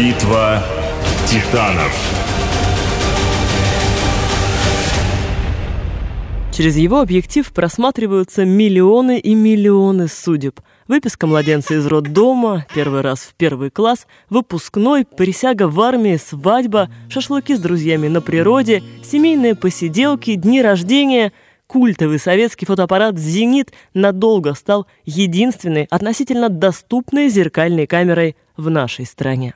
Битва титанов. Через его объектив просматриваются миллионы и миллионы судеб. Выписка младенца из роддома, первый раз в первый класс, выпускной, присяга в армии, свадьба, шашлыки с друзьями на природе, семейные посиделки, дни рождения – культовый советский фотоаппарат «Зенит» надолго стал единственной относительно доступной зеркальной камерой в нашей стране.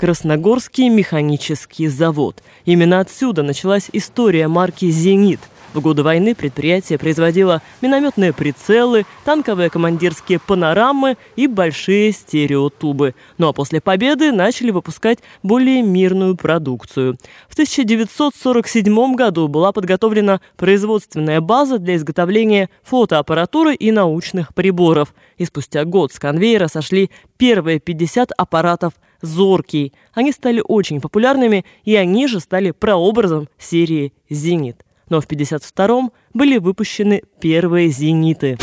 Красногорский механический завод. Именно отсюда началась история марки «Зенит», в годы войны предприятие производило минометные прицелы, танковые командирские панорамы и большие стереотубы. Ну а после победы начали выпускать более мирную продукцию. В 1947 году была подготовлена производственная база для изготовления фотоаппаратуры и научных приборов. И спустя год с конвейера сошли первые 50 аппаратов «Зоркий». Они стали очень популярными, и они же стали прообразом серии «Зенит» но в 1952-м были выпущены первые «Зениты».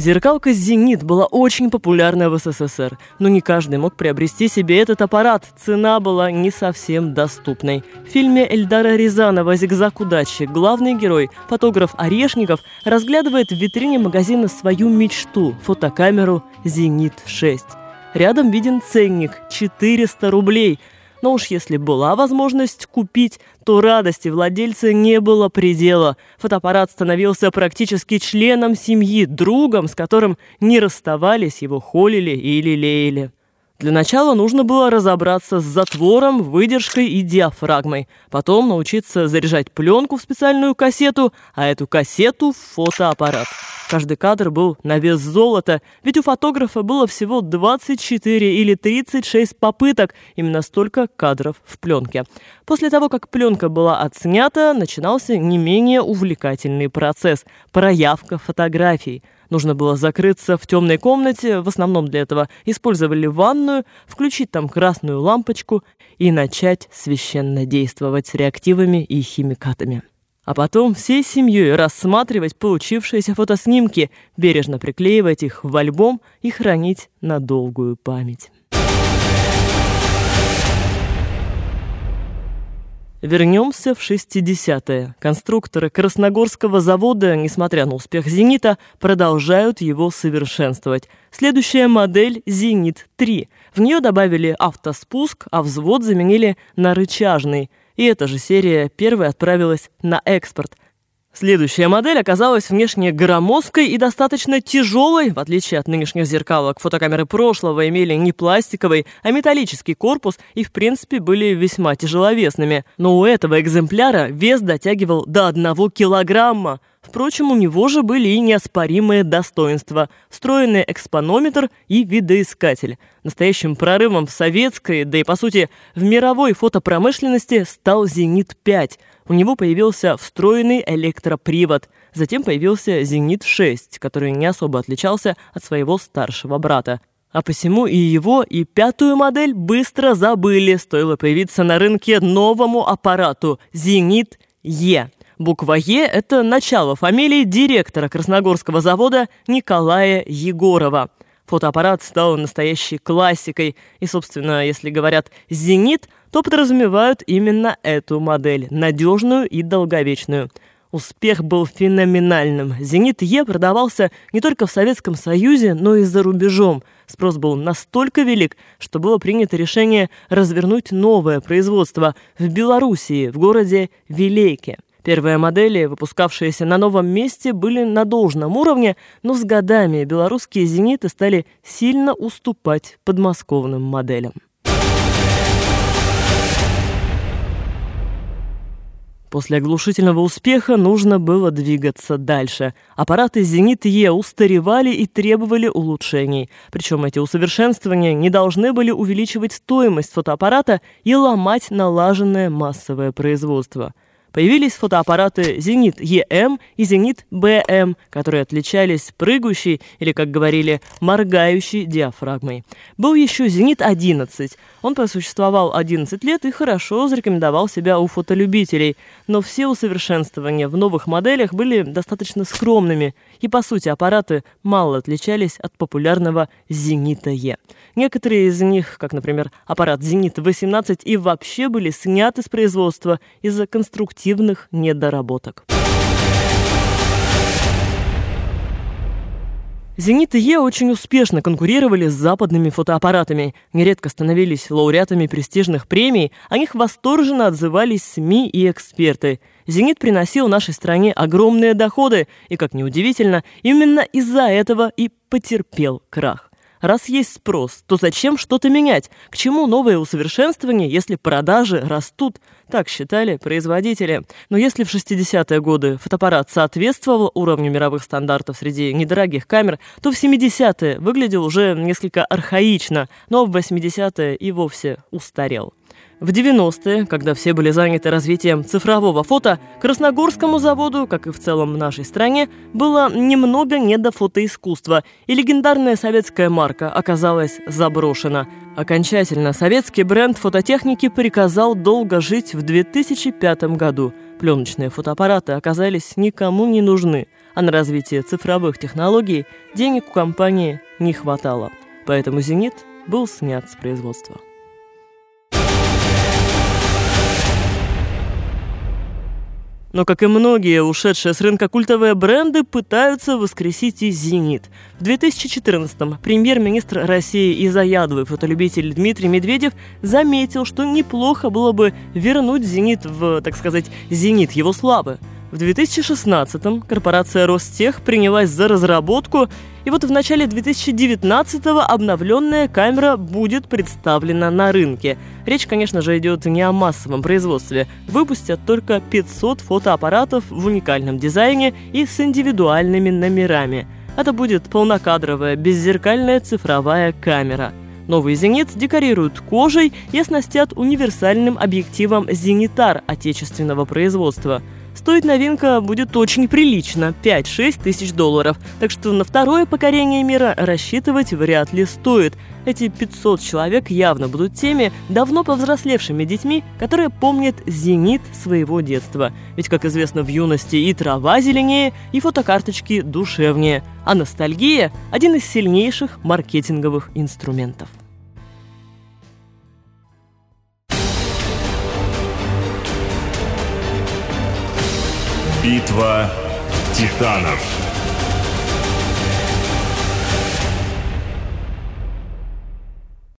Зеркалка «Зенит» была очень популярна в СССР, но не каждый мог приобрести себе этот аппарат. Цена была не совсем доступной. В фильме Эльдара Рязанова «Зигзаг удачи» главный герой, фотограф Орешников, разглядывает в витрине магазина свою мечту – фотокамеру «Зенит-6». Рядом виден ценник – 400 рублей – но уж если была возможность купить, то радости владельца не было предела. Фотоаппарат становился практически членом семьи, другом, с которым не расставались, его холили или лелеяли. Для начала нужно было разобраться с затвором, выдержкой и диафрагмой. Потом научиться заряжать пленку в специальную кассету, а эту кассету в фотоаппарат. Каждый кадр был на вес золота, ведь у фотографа было всего 24 или 36 попыток, именно столько кадров в пленке. После того, как пленка была отснята, начинался не менее увлекательный процесс – проявка фотографий – Нужно было закрыться в темной комнате, в основном для этого использовали ванную, включить там красную лампочку и начать священно действовать с реактивами и химикатами. А потом всей семьей рассматривать получившиеся фотоснимки, бережно приклеивать их в альбом и хранить на долгую память. Вернемся в 60-е. Конструкторы Красногорского завода, несмотря на успех «Зенита», продолжают его совершенствовать. Следующая модель «Зенит-3». В нее добавили автоспуск, а взвод заменили на рычажный. И эта же серия первой отправилась на экспорт – Следующая модель оказалась внешне громоздкой и достаточно тяжелой, в отличие от нынешних зеркалок. Фотокамеры прошлого имели не пластиковый, а металлический корпус и, в принципе, были весьма тяжеловесными. Но у этого экземпляра вес дотягивал до одного килограмма. Впрочем, у него же были и неоспоримые достоинства – встроенный экспонометр и видоискатель. Настоящим прорывом в советской, да и, по сути, в мировой фотопромышленности стал «Зенит-5», у него появился встроенный электропривод. Затем появился «Зенит-6», который не особо отличался от своего старшего брата. А посему и его, и пятую модель быстро забыли, стоило появиться на рынке новому аппарату «Зенит-Е». Буква «Е» — это начало фамилии директора Красногорского завода Николая Егорова. Фотоаппарат стал настоящей классикой, и, собственно, если говорят «Зенит», то подразумевают именно эту модель, надежную и долговечную. Успех был феноменальным. «Зенит Е» продавался не только в Советском Союзе, но и за рубежом. Спрос был настолько велик, что было принято решение развернуть новое производство в Белоруссии, в городе Вилейке. Первые модели, выпускавшиеся на новом месте, были на должном уровне, но с годами белорусские «Зениты» стали сильно уступать подмосковным моделям. После оглушительного успеха нужно было двигаться дальше. Аппараты «Зенит-Е» устаревали и требовали улучшений. Причем эти усовершенствования не должны были увеличивать стоимость фотоаппарата и ломать налаженное массовое производство. Появились фотоаппараты «Зенит ЕМ» и «Зенит БМ», которые отличались прыгающей, или, как говорили, моргающей диафрагмой. Был еще «Зенит-11». Он просуществовал 11 лет и хорошо зарекомендовал себя у фотолюбителей, но все усовершенствования в новых моделях были достаточно скромными, и, по сути, аппараты мало отличались от популярного «Зенита Е». Некоторые из них, как, например, аппарат «Зенит-18», и вообще были сняты с производства из-за конструктивных объективных недоработок. «Зенит» и «Е» очень успешно конкурировали с западными фотоаппаратами, нередко становились лауреатами престижных премий, о них восторженно отзывались СМИ и эксперты. «Зенит» приносил нашей стране огромные доходы, и, как неудивительно, именно из-за этого и потерпел крах. Раз есть спрос, то зачем что-то менять? К чему новое усовершенствование, если продажи растут? Так считали производители. Но если в 60-е годы фотоаппарат соответствовал уровню мировых стандартов среди недорогих камер, то в 70-е выглядел уже несколько архаично, но в 80-е и вовсе устарел. В 90-е, когда все были заняты развитием цифрового фото, Красногорскому заводу, как и в целом нашей стране, было немного не до фотоискусства, и легендарная советская марка оказалась заброшена. Окончательно советский бренд фототехники приказал долго жить в 2005 году. Пленочные фотоаппараты оказались никому не нужны, а на развитие цифровых технологий денег у компании не хватало. Поэтому «Зенит» был снят с производства. Но, как и многие ушедшие с рынка культовые бренды, пытаются воскресить и «Зенит». В 2014-м премьер-министр России и заядлый фотолюбитель Дмитрий Медведев заметил, что неплохо было бы вернуть «Зенит» в, так сказать, «Зенит» его славы. В 2016-м корпорация Ростех принялась за разработку, и вот в начале 2019-го обновленная камера будет представлена на рынке. Речь, конечно же, идет не о массовом производстве. Выпустят только 500 фотоаппаратов в уникальном дизайне и с индивидуальными номерами. Это будет полнокадровая беззеркальная цифровая камера – Новый «Зенит» декорируют кожей и оснастят универсальным объективом «Зенитар» отечественного производства – Стоить новинка будет очень прилично – 5-6 тысяч долларов. Так что на второе покорение мира рассчитывать вряд ли стоит. Эти 500 человек явно будут теми давно повзрослевшими детьми, которые помнят «Зенит» своего детства. Ведь, как известно, в юности и трава зеленее, и фотокарточки душевнее. А ностальгия – один из сильнейших маркетинговых инструментов. Битва титанов.